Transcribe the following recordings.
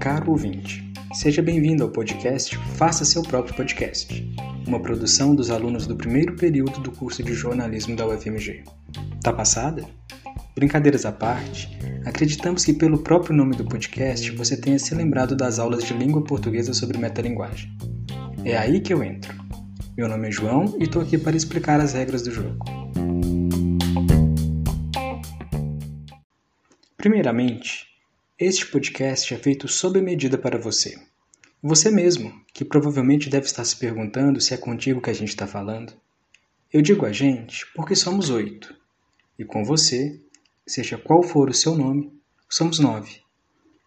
Caro ouvinte, seja bem-vindo ao podcast Faça Seu Próprio Podcast, uma produção dos alunos do primeiro período do curso de jornalismo da UFMG. Tá passada? Brincadeiras à parte, acreditamos que pelo próprio nome do podcast você tenha se lembrado das aulas de língua portuguesa sobre metalinguagem. É aí que eu entro. Meu nome é João e estou aqui para explicar as regras do jogo. Primeiramente, este podcast é feito sob medida para você. Você mesmo, que provavelmente deve estar se perguntando se é contigo que a gente está falando. Eu digo a gente porque somos oito. E com você, seja qual for o seu nome, somos nove.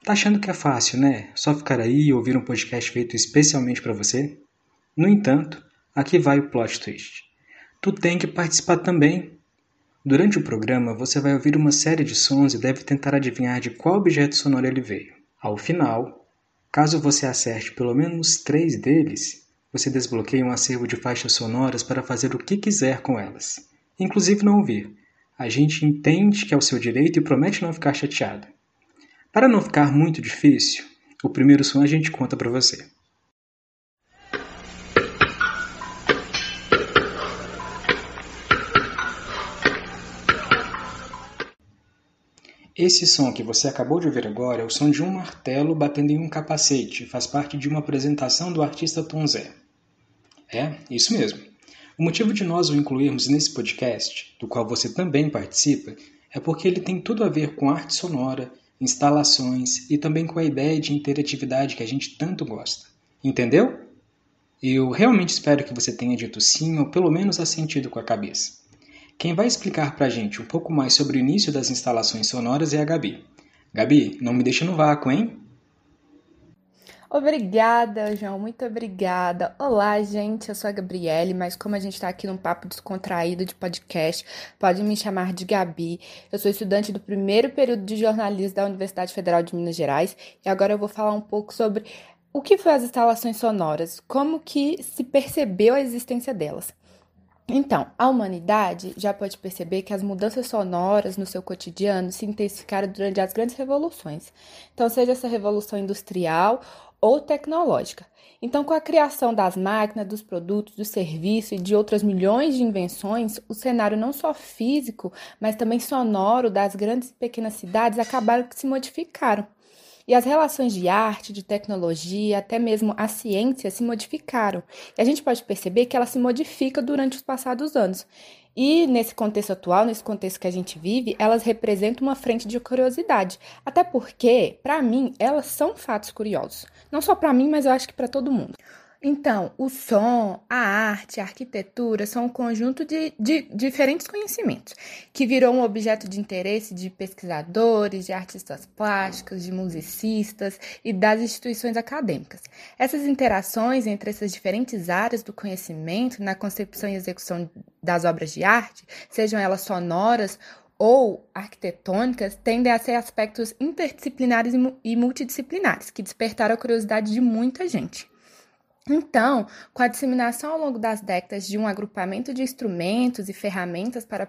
Tá achando que é fácil, né? Só ficar aí e ouvir um podcast feito especialmente para você? No entanto, aqui vai o plot twist. Tu tem que participar também. Durante o programa, você vai ouvir uma série de sons e deve tentar adivinhar de qual objeto sonoro ele veio. Ao final, caso você acerte pelo menos três deles, você desbloqueia um acervo de faixas sonoras para fazer o que quiser com elas, inclusive não ouvir. A gente entende que é o seu direito e promete não ficar chateado. Para não ficar muito difícil, o primeiro som a gente conta para você. Esse som que você acabou de ouvir agora é o som de um martelo batendo em um capacete, faz parte de uma apresentação do artista Tom Zé. É, isso mesmo. O motivo de nós o incluirmos nesse podcast, do qual você também participa, é porque ele tem tudo a ver com arte sonora, instalações e também com a ideia de interatividade que a gente tanto gosta. Entendeu? Eu realmente espero que você tenha dito sim ou pelo menos assentido com a cabeça. Quem vai explicar para a gente um pouco mais sobre o início das instalações sonoras é a Gabi. Gabi, não me deixa no vácuo, hein? Obrigada, João, muito obrigada. Olá, gente, eu sou a Gabriele, mas como a gente está aqui num papo descontraído de podcast, pode me chamar de Gabi. Eu sou estudante do primeiro período de jornalismo da Universidade Federal de Minas Gerais e agora eu vou falar um pouco sobre o que foi as instalações sonoras, como que se percebeu a existência delas. Então, a humanidade já pode perceber que as mudanças sonoras no seu cotidiano se intensificaram durante as grandes revoluções. Então, seja essa revolução industrial ou tecnológica. Então, com a criação das máquinas, dos produtos, do serviço e de outras milhões de invenções, o cenário não só físico, mas também sonoro das grandes e pequenas cidades acabaram que se modificaram. E as relações de arte, de tecnologia, até mesmo a ciência se modificaram. E a gente pode perceber que ela se modifica durante os passados anos. E nesse contexto atual, nesse contexto que a gente vive, elas representam uma frente de curiosidade. Até porque, para mim, elas são fatos curiosos. Não só para mim, mas eu acho que para todo mundo. Então, o som, a arte, a arquitetura são um conjunto de, de, diferentes conhecimentos, que virou um objeto de interesse de pesquisadores, de artistas plásticos, de musicistas e das instituições acadêmicas. Essas interações entre essas diferentes áreas do conhecimento na concepção e execução das obras de arte, sejam elas sonoras ou arquitetônicas tendem a ser aspectos interdisciplinares e multidisciplinares, que despertaram a curiosidade de muita gente. Então, com a disseminação ao longo das décadas de um agrupamento de instrumentos e ferramentas para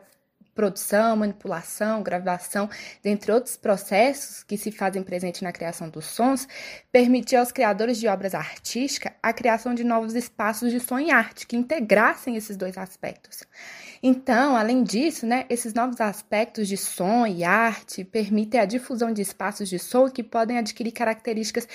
produção, manipulação, gravação, dentre outros processos que se fazem presente na criação dos sons, permitiu aos criadores de obras artísticas a criação de novos espaços de som e arte que integrassem esses dois aspectos. Então, além disso, né, esses novos aspectos de som e arte permitem a difusão de espaços de som que podem adquirir características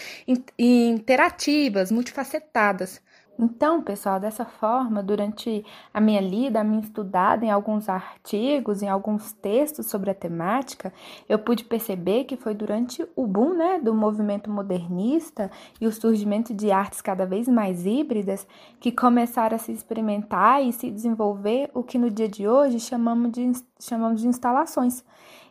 interativas, multifacetadas, então, pessoal, dessa forma, durante a minha lida, a minha estudada em alguns artigos, em alguns textos sobre a temática, eu pude perceber que foi durante o boom né, do movimento modernista e o surgimento de artes cada vez mais híbridas que começaram a se experimentar e se desenvolver o que no dia de hoje chamamos de, chamamos de instalações.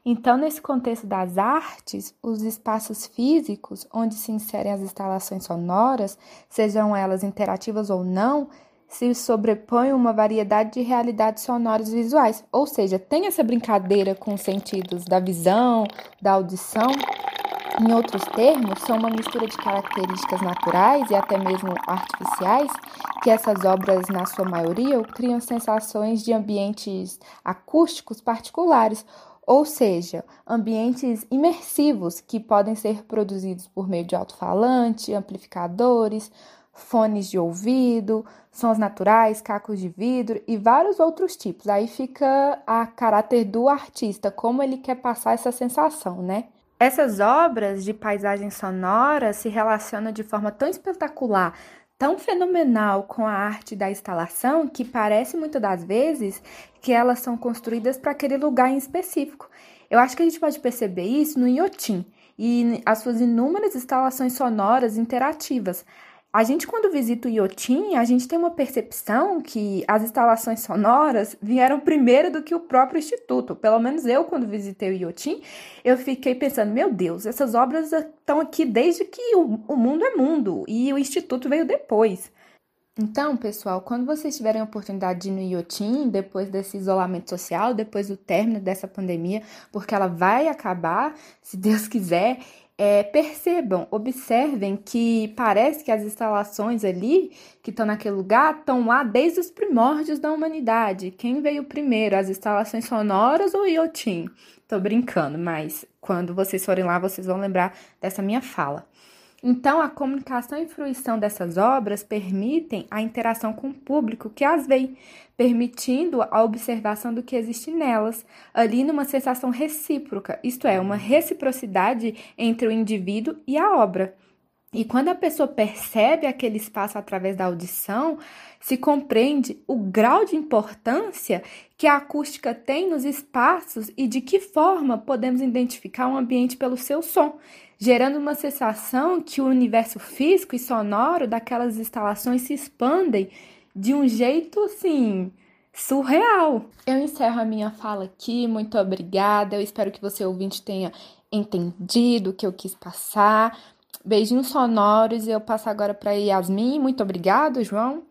Então, nesse contexto das artes, os espaços físicos onde se inserem as instalações sonoras, sejam elas interativas ou não, se sobrepõem uma variedade de realidades sonoras visuais. Ou seja, tem essa brincadeira com os sentidos da visão, da audição. Em outros termos, são uma mistura de características naturais e até mesmo artificiais, que essas obras, na sua maioria, criam sensações de ambientes acústicos particulares ou seja, ambientes imersivos que podem ser produzidos por meio de alto-falante, amplificadores, fones de ouvido, sons naturais, cacos de vidro e vários outros tipos. Aí fica a caráter do artista, como ele quer passar essa sensação, né? Essas obras de paisagem sonora se relacionam de forma tão espetacular, tão fenomenal com a arte da instalação, que parece muitas das vezes que elas são construídas para aquele lugar em específico. Eu acho que a gente pode perceber isso no Iotim e as suas inúmeras instalações sonoras interativas. A gente, quando visita o Iotim, a gente tem uma percepção que as instalações sonoras vieram primeiro do que o próprio Instituto. Pelo menos eu, quando visitei o Iotim, eu fiquei pensando, meu Deus, essas obras estão aqui desde que o, mundo é mundo e o Instituto veio depois. Então, pessoal, quando vocês tiverem a oportunidade de ir no Iotim, depois desse isolamento social, depois do término dessa pandemia, porque ela vai acabar, se Deus quiser, é, percebam, observem que parece que as instalações ali que estão naquele lugar estão lá desde os primórdios da humanidade. Quem veio primeiro, as instalações sonoras ou Iotim? Tô brincando, mas quando vocês forem lá, vocês vão lembrar dessa minha fala. Então, a comunicação e fruição dessas obras permitem a interação com o público que as vê, permitindo a observação do que existe nelas, ali numa sensação recíproca, isto é, uma reciprocidade entre o indivíduo e a obra. E quando a pessoa percebe aquele espaço através da audição, se compreende o grau de importância que a acústica tem nos espaços e de que forma podemos identificar um ambiente pelo seu som, gerando uma sensação que o universo físico e sonoro daquelas instalações se expandem de um jeito assim surreal. Eu encerro a minha fala aqui, muito obrigada. Eu espero que você ouvinte tenha entendido o que eu quis passar. Beijinhos sonoros e eu passo agora para Yasmin. Muito obrigado, João.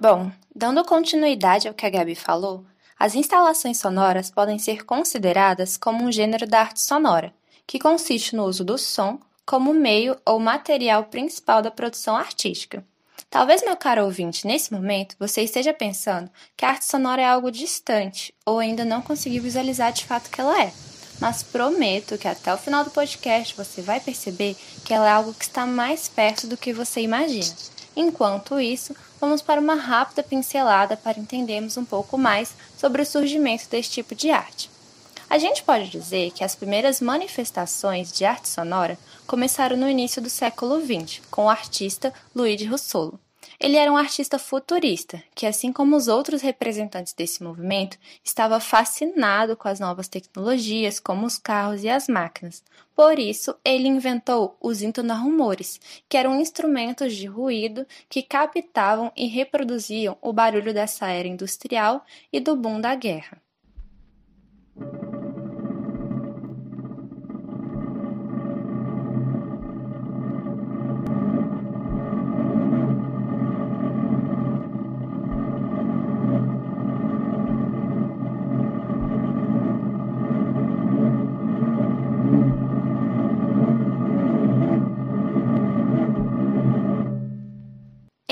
Bom, dando continuidade ao que a Gabi falou, as instalações sonoras podem ser consideradas como um gênero da arte sonora, que consiste no uso do som como meio ou material principal da produção artística. Talvez, meu caro ouvinte, nesse momento você esteja pensando que a arte sonora é algo distante ou ainda não conseguiu visualizar de fato que ela é. Mas prometo que até o final do podcast você vai perceber que ela é algo que está mais perto do que você imagina. Enquanto isso, vamos para uma rápida pincelada para entendermos um pouco mais sobre o surgimento desse tipo de arte. A gente pode dizer que as primeiras manifestações de arte sonora começaram no início do século XX, com o artista Luigi Russolo. Ele era um artista futurista, que, assim como os outros representantes desse movimento, estava fascinado com as novas tecnologias, como os carros e as máquinas. Por isso, ele inventou os intonarrumores, que eram instrumentos de ruído que captavam e reproduziam o barulho dessa era industrial e do boom da guerra.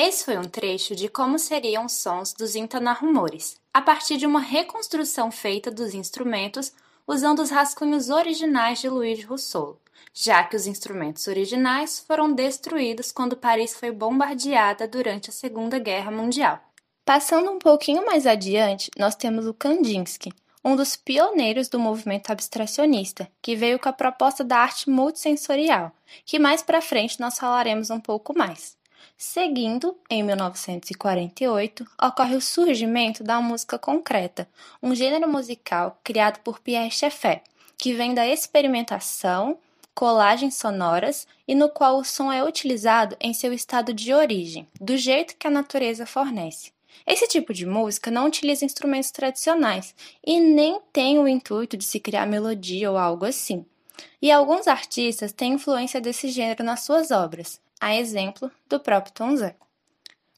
Esse foi um trecho de como seriam os sons dos Intanarrumores, a partir de uma reconstrução feita dos instrumentos usando os rascunhos originais de Luigi Russolo, já que os instrumentos originais foram destruídos quando Paris foi bombardeada durante a Segunda Guerra Mundial. Passando um pouquinho mais adiante, nós temos o Kandinsky, um dos pioneiros do movimento abstracionista, que veio com a proposta da arte multissensorial, que mais para frente nós falaremos um pouco mais. Seguindo, em 1948, ocorre o surgimento da música concreta, um gênero musical criado por Pierre Schaeffer, que vem da experimentação, colagens sonoras e no qual o som é utilizado em seu estado de origem, do jeito que a natureza fornece. Esse tipo de música não utiliza instrumentos tradicionais e nem tem o intuito de se criar melodia ou algo assim. E alguns artistas têm influência desse gênero nas suas obras, a exemplo do próprio Tom Zé.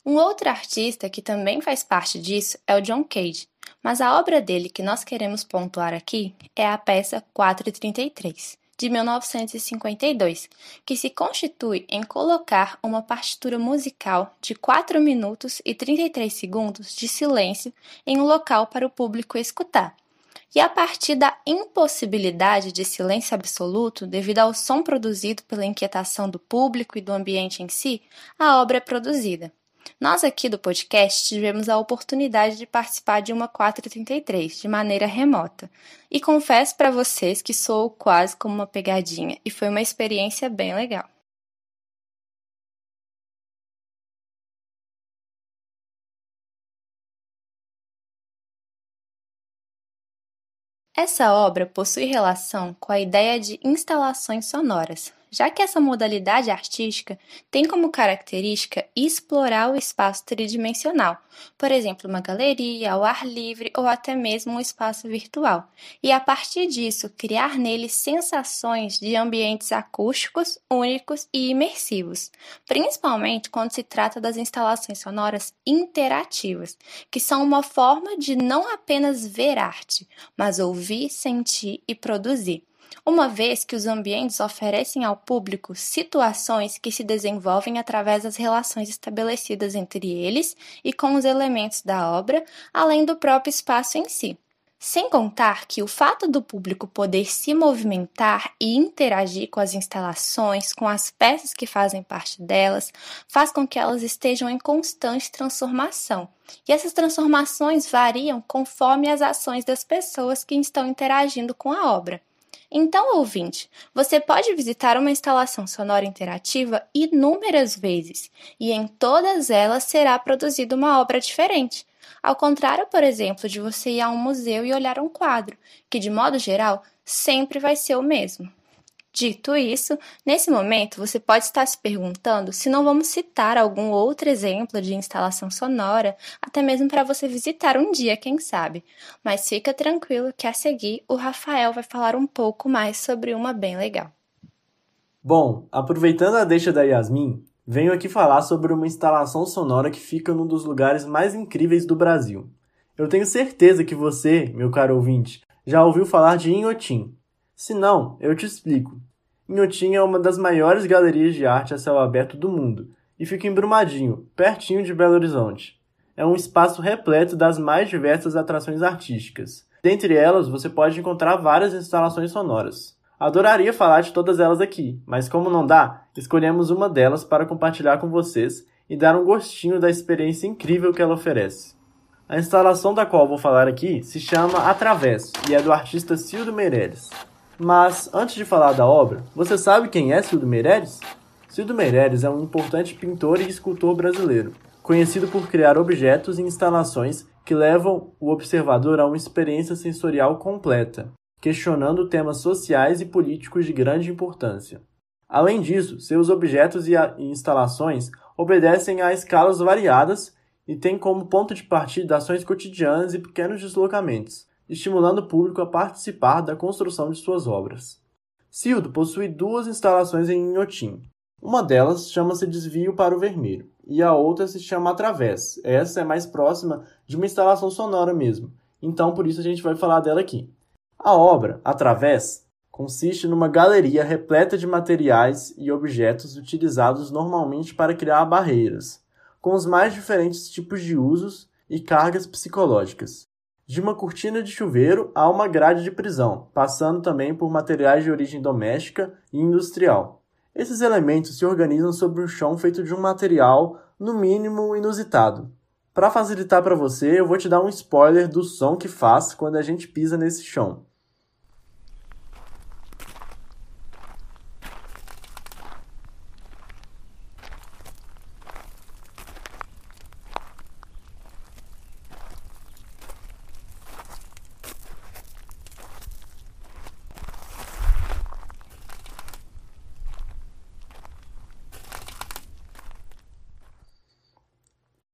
Um outro artista que também faz parte disso é o John Cage, mas a obra dele que nós queremos pontuar aqui é a peça 433, de 1952, que se constitui em colocar uma partitura musical de 4 minutos e 33 segundos de silêncio em um local para o público escutar, E a partir da impossibilidade de silêncio absoluto, devido ao som produzido pela inquietação do público e do ambiente em si, a obra é produzida. Nós aqui do podcast tivemos a oportunidade de participar de uma 433 de maneira remota. E confesso para vocês que sou quase como uma pegadinha e foi uma experiência bem legal. Essa obra possui relação com a ideia de instalações sonoras, já que essa modalidade artística tem como característica explorar o espaço tridimensional, por exemplo, uma galeria, ao ar livre ou até mesmo um espaço virtual, e a partir disso criar nele sensações de ambientes acústicos, únicos e imersivos, principalmente quando se trata das instalações sonoras interativas, que são uma forma de não apenas ver arte, mas ouvir, sentir e produzir uma vez que os ambientes oferecem ao público situações que se desenvolvem através das relações estabelecidas entre eles e com os elementos da obra, além do próprio espaço em si. Sem contar que o fato do público poder se movimentar e interagir com as instalações, com as peças que fazem parte delas, faz com que elas estejam em constante transformação. E essas transformações variam conforme as ações das pessoas que estão interagindo com a obra. Então, ouvinte, você pode visitar uma instalação sonora interativa inúmeras vezes e em todas elas será produzida uma obra diferente. Ao contrário, por exemplo, de você ir a um museu e olhar um quadro, que de modo geral sempre vai ser o mesmo. Dito isso, nesse momento você pode estar se perguntando se não vamos citar algum outro exemplo de instalação sonora, até mesmo para você visitar um dia, quem sabe. Mas fica tranquilo que a seguir o Rafael vai falar um pouco mais sobre uma bem legal. Bom, aproveitando a deixa da Yasmin, venho aqui falar sobre uma instalação sonora que fica num dos lugares mais incríveis do Brasil. Eu tenho certeza que você, meu caro ouvinte, já ouviu falar de Inhotim, se não, eu te explico. Inhotim é uma das maiores galerias de arte a céu aberto do mundo e fica em Brumadinho, pertinho de Belo Horizonte. É um espaço repleto das mais diversas atrações artísticas. Dentre elas, você pode encontrar várias instalações sonoras. Adoraria falar de todas elas aqui, mas como não dá, escolhemos uma delas para compartilhar com vocês e dar um gostinho da experiência incrível que ela oferece. A instalação da qual vou falar aqui se chama Através e é do artista Cildo Meireles. Mas, antes de falar da obra, você sabe quem é Cildo Meireles? Cildo Meireles é um importante pintor e escultor brasileiro, conhecido por criar objetos e instalações que levam o observador a uma experiência sensorial completa, questionando temas sociais e políticos de grande importância. Além disso, seus objetos e instalações obedecem a escalas variadas e têm como ponto de partida ações cotidianas e pequenos deslocamentos, estimulando o público a participar da construção de suas obras. Cildo possui duas instalações em Inhotim. Uma delas chama-se Desvio para o Vermelho, e a outra se chama Através. Essa é mais próxima de uma instalação sonora mesmo, então por isso a gente vai falar dela aqui. A obra, Através, consiste numa galeria repleta de materiais e objetos utilizados normalmente para criar barreiras, com os mais diferentes tipos de usos e cargas psicológicas de uma cortina de chuveiro a uma grade de prisão, passando também por materiais de origem doméstica e industrial. Esses elementos se organizam sobre um chão feito de um material, no mínimo, inusitado. Para facilitar para você, eu vou te dar um spoiler do som que faz quando a gente pisa nesse chão.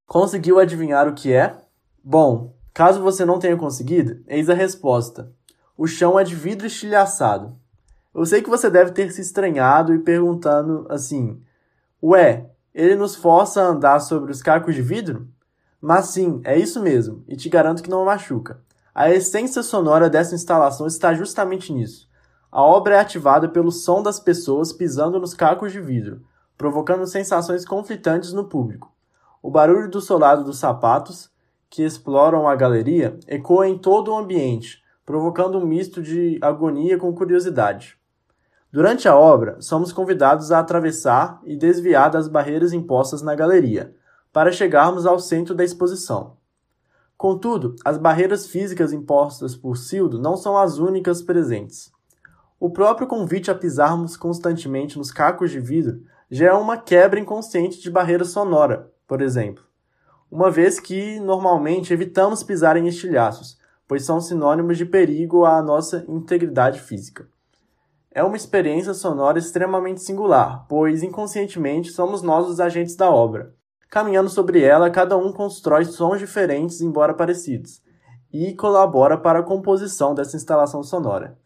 Conseguiu adivinhar o que é? Bom, caso você não tenha conseguido, eis a resposta. O chão é de vidro estilhaçado. Eu sei que você deve ter se estranhado e perguntando assim: Ué, ele nos força a andar sobre os cacos de vidro? Mas sim, é isso mesmo, e te garanto que não machuca. A essência sonora dessa instalação está justamente nisso. A obra é ativada pelo som das pessoas pisando nos cacos de vidro, provocando sensações conflitantes no público. O barulho do solado dos sapatos, que exploram a galeria, ecoa em todo o ambiente, provocando um misto de agonia com curiosidade. Durante a obra, somos convidados a atravessar e desviar das barreiras impostas na galeria, para chegarmos ao centro da exposição. Contudo, as barreiras físicas impostas por Cildo não são as únicas presentes. O próprio convite a pisarmos constantemente nos cacos de vidro já é uma quebra inconsciente de barreira sonora, por exemplo, uma vez que normalmente evitamos pisar em estilhaços, pois são sinônimos de perigo à nossa integridade física. É uma experiência sonora extremamente singular, pois inconscientemente somos nós os agentes da obra. Caminhando sobre ela, cada um constrói sons diferentes, embora parecidos, e colabora para a composição dessa instalação sonora.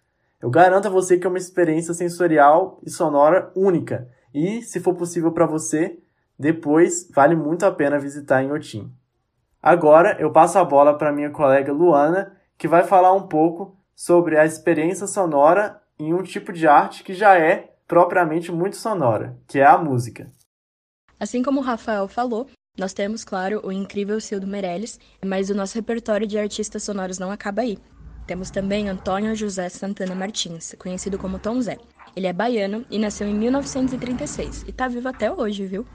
Eu garanto a você que é uma experiência sensorial e sonora única, e, se for possível para você, depois vale muito a pena visitar em Otim. Agora eu passo a bola para minha colega Luana, que vai falar um pouco sobre a experiência sonora em um tipo de arte que já é propriamente muito sonora, que é a música. Assim como o Rafael falou, nós temos, claro, o incrível Cildo Meirelles, mas o nosso repertório de artistas sonoros não acaba aí. Temos também Antônio José Santana Martins, conhecido como Tom Zé. Ele é baiano e nasceu em 1936 e está vivo até hoje, viu?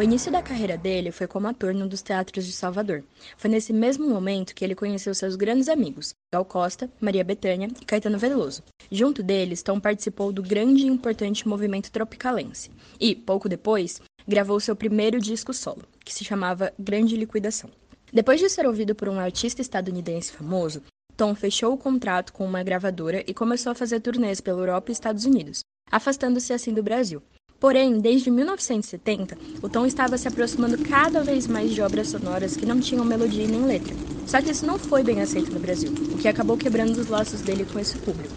O início da carreira dele foi como ator num dos teatros de Salvador. Foi nesse mesmo momento que ele conheceu seus grandes amigos, Gal Costa, Maria Bethânia e Caetano Veloso. Junto deles, Tom participou do grande e importante movimento tropicalense e, pouco depois, gravou seu primeiro disco solo, que se chamava Grande Liquidação. Depois de ser ouvido por um artista estadunidense famoso, Tom fechou o contrato com uma gravadora e começou a fazer turnês pela Europa e Estados Unidos, afastando-se assim do Brasil. Porém, desde 1970, o Tom estava se aproximando cada vez mais de obras sonoras que não tinham melodia nem letra. Só que isso não foi bem aceito no Brasil, o que acabou quebrando os laços dele com esse público.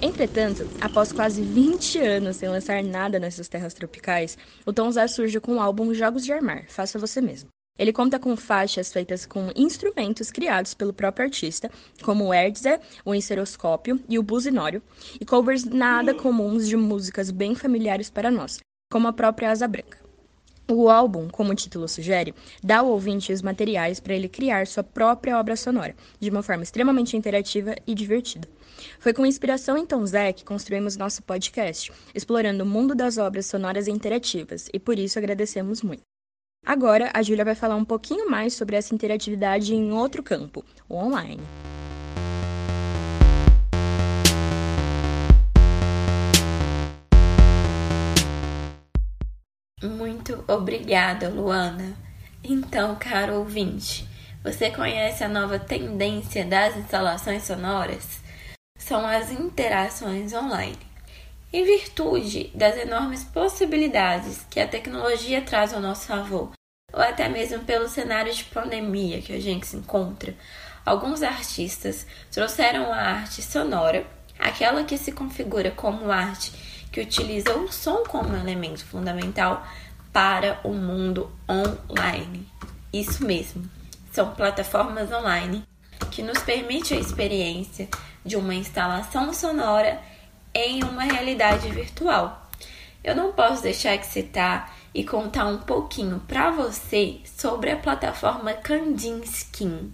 Entretanto, após quase 20 anos sem lançar nada nessas terras tropicais, o Tom Zé surge com o álbum Jogos de Armar, Faça Você Mesmo. Ele conta com faixas feitas com instrumentos criados pelo próprio artista, como o Erdzer, o enceroscópio e o buzinório, e covers nada comuns de músicas bem familiares para nós, como a própria Asa Branca. O álbum, como o título sugere, dá ao ouvinte os materiais para ele criar sua própria obra sonora, de uma forma extremamente interativa e divertida. Foi com inspiração em Tom Zé que construímos nosso podcast, explorando o mundo das obras sonoras interativas, e por isso agradecemos muito. Agora, a Júlia vai falar um pouquinho mais sobre essa interatividade em outro campo, o online. Muito obrigada, Luana. Então, caro ouvinte, você conhece a nova tendência das instalações sonoras? São as interações online. Em virtude das enormes possibilidades que a tecnologia traz ao nosso favor, ou até mesmo pelo cenário de pandemia que a gente se encontra, alguns artistas trouxeram a arte sonora, aquela que se configura como arte que utiliza o som como elemento fundamental para o mundo online. Isso mesmo, são plataformas online que nos permite a experiência de uma instalação sonora em uma realidade virtual. Eu não posso deixar de citar e contar um pouquinho para você sobre a plataforma Kandinsky.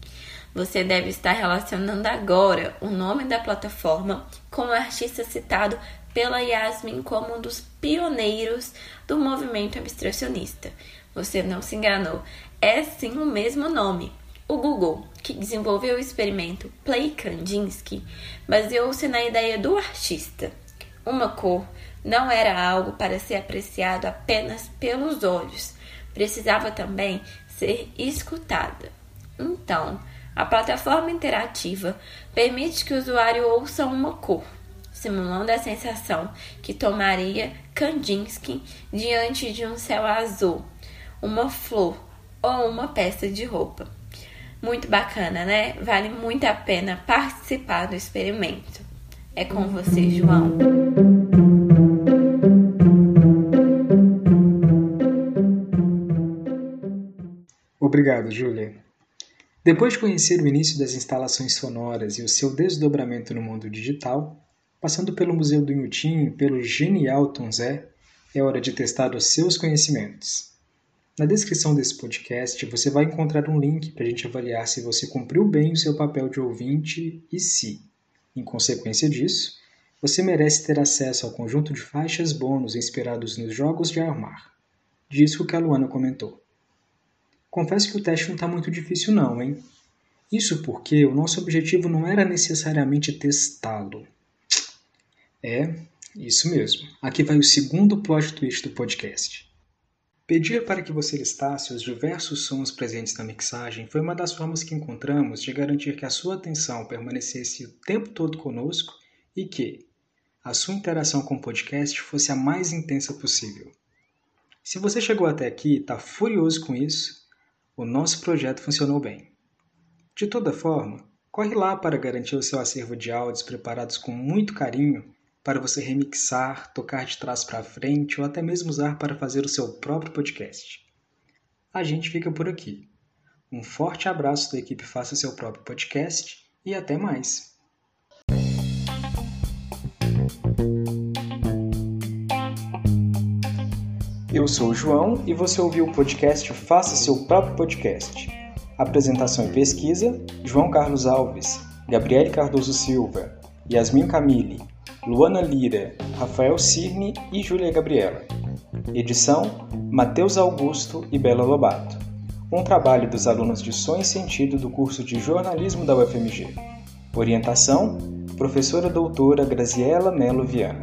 Você deve estar relacionando agora o nome da plataforma com o artista citado pela Yasmin como um dos pioneiros do movimento abstracionista. Você não se enganou, é sim o mesmo nome. O Google, que desenvolveu o experimento Play Kandinsky, baseou-se na ideia do artista. Uma cor não era algo para ser apreciado apenas pelos olhos, precisava também ser escutada. Então, a plataforma interativa permite que o usuário ouça uma cor, simulando a sensação que tomaria Kandinsky diante de um céu azul, uma flor ou uma peça de roupa. Muito bacana, né? Vale muito a pena participar do experimento. É com você, João. Obrigado, Júlia. Depois de conhecer o início das instalações sonoras e o seu desdobramento no mundo digital, passando pelo Museu do Inhutim pelo genial Tom Zé, é hora de testar os seus conhecimentos. Na descrição desse podcast você vai encontrar um link para a gente avaliar se você cumpriu bem o seu papel de ouvinte e se, Em consequência disso, você merece ter acesso ao conjunto de faixas bônus inspirados nos jogos de armar. Disso que a Luana comentou. Confesso que o teste não está muito difícil não, hein? Isso porque o nosso objetivo não era necessariamente testá-lo. É, isso mesmo. Aqui vai o segundo plot twist do podcast. Pedir para que você listasse os diversos sons presentes na mixagem foi uma das formas que encontramos de garantir que a sua atenção permanecesse o tempo todo conosco e que a sua interação com o podcast fosse a mais intensa possível. Se você chegou até aqui e está furioso com isso, o nosso projeto funcionou bem. De toda forma, corre lá para garantir o seu acervo de áudios preparados com muito carinho para você remixar, tocar de trás para frente ou até mesmo usar para fazer o seu próprio podcast. A gente fica por aqui. Um forte abraço da equipe Faça Seu Próprio Podcast e até mais! Eu sou o João e você ouviu o podcast Faça Seu Próprio Podcast. Apresentação e pesquisa: João Carlos Alves, Gabriele Cardoso Silva, Yasmin Camille, Luana Lira, Rafael Cirne e Júlia Gabriela. Edição: Matheus Augusto e Bela Lobato. Um trabalho dos alunos de Som e Sentido do curso de Jornalismo da UFMG. Orientação: Professora Doutora Graziela Melo Viana.